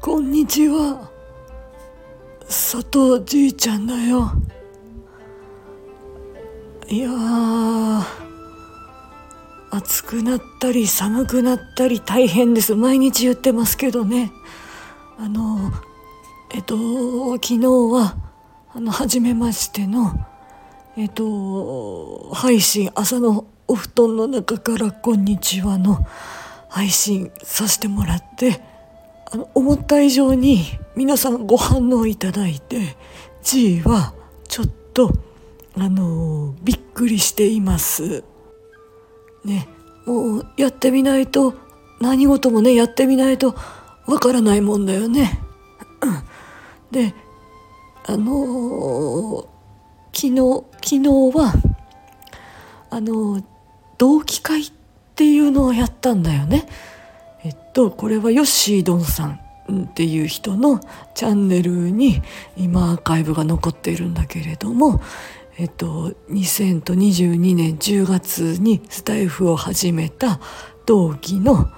こんにちは。佐藤じいちゃんだよ。いやー暑くなったり寒くなったり大変です。毎日言ってますけどね。あのえっと昨日はあの初めましてのえっと配信朝のお布団の中から「こんにちは」の配信させてもらってあの思った以上に皆さんご反応いただいて G はちょっとあのびっくりしています。ねもうやってみないと何事もねやってみないとわからないもんだよね。であの昨日昨日はあの同期会っていうのをやったんだよねえっとこれはヨッシードンさんっていう人のチャンネルに今アーカイブが残っているんだけれどもえっと2022年10月にスタイフを始めた同期の、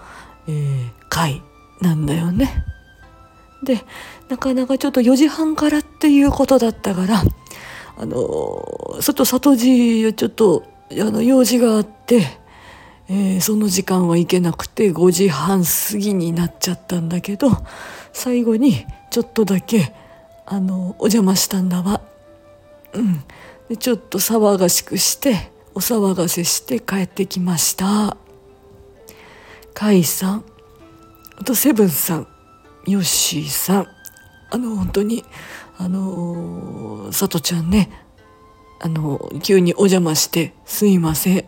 えー、会なんだよね。でなかなかちょっと4時半からっていうことだったからあの外里寺ちょっとあの用事があって、えー、その時間は行けなくて5時半過ぎになっちゃったんだけど最後にちょっとだけあのお邪魔したんだわ。うん、でちょっと騒がしくしてお騒がせして帰ってきました。甲斐さんあとセブンさんヨッシーさんあの本当にあのさとちゃんねあの急にお邪魔してすいません。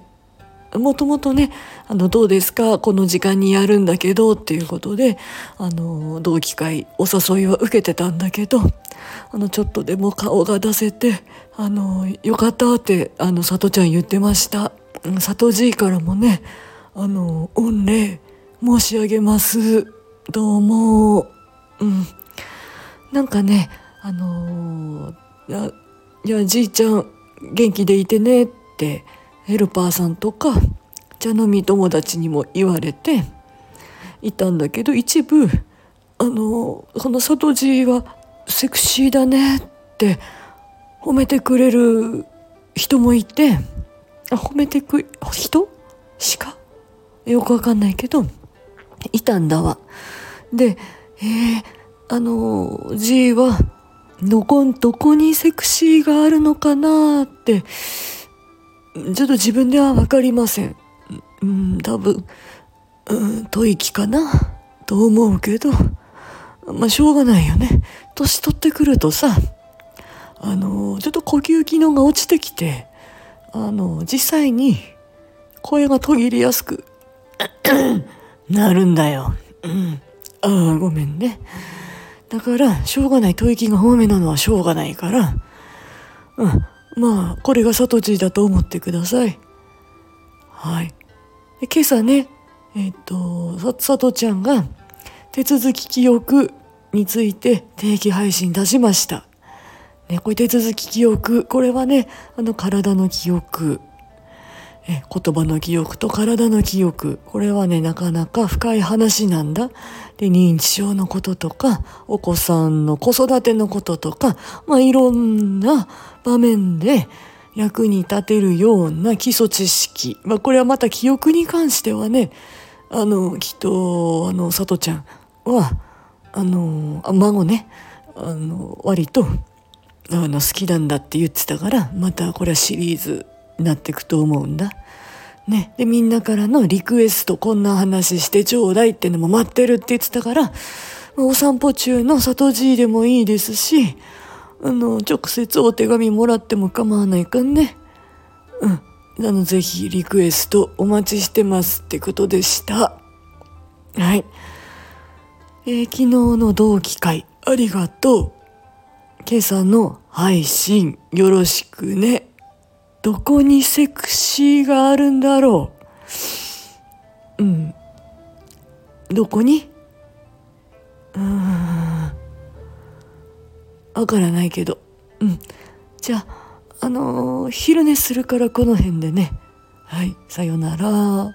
もともとねあのどうですか？この時間にやるんだけどっていうことであの同期会お誘いは受けてたんだけどあのちょっとでも顔が出せてあのよかったってあのさとちゃん言ってました。さとじいからもねあの御礼申し上げます。どうも。うん。なんかねあのー、いやじいちゃん元気でいてねってヘルパーさんとか茶飲み友達にも言われていたんだけど一部あのこの里地はセクシーだねって褒めてくれる人もいてあ褒めてく人？しかよくわかんないけどいたんだわ。で、えー、あの、G は、どこ、どこにセクシーがあるのかなって、ちょっと自分ではわかりません。うん、多分、うん、吐息かなと思うけど、まあ、しょうがないよね。年取ってくるとさ、あの、ちょっと呼吸機能が落ちてきて、あの、実際に声が途切れやすく なるんだよ。うん。ああ、ごめんね。だから、しょうがない。吐息が多めなのはしょうがないから、うん。まあ、これが里地だと思ってください。はい。で今朝ね、えっ、と、さ、さとちゃんが、手続き記憶について定期配信出しました。ね、これ手続き記憶、これはね、あの体の記憶え言葉の記憶と体の記憶。これはねなかなか深い話なんだ。で認知症のこととかお子さんの子育てのこととかまあいろんな場面で役に立てるような基礎知識。まあこれはまた記憶に関してはねあのきっとあのさとちゃんはあの孫ねあの割とあの好きなんだって言ってたからまたこれはシリーズなっていくと思うんだ。ね、でみんなからのリクエストこんな話してちょうだいってのも待ってるって言ってたからお散歩中の里じいでもいいですしあの直接お手紙もらっても構わないかんね。うん。あの、ぜひリクエストお待ちしてますってことでした。はい。えー、昨日の同期会ありがとう。今朝の配信よろしくね。どこにセクシーがあるんだろう？うん。どこに？うーん。わからないけど。うん。じゃあ、あのー、昼寝するからこの辺でね。はいさよなら。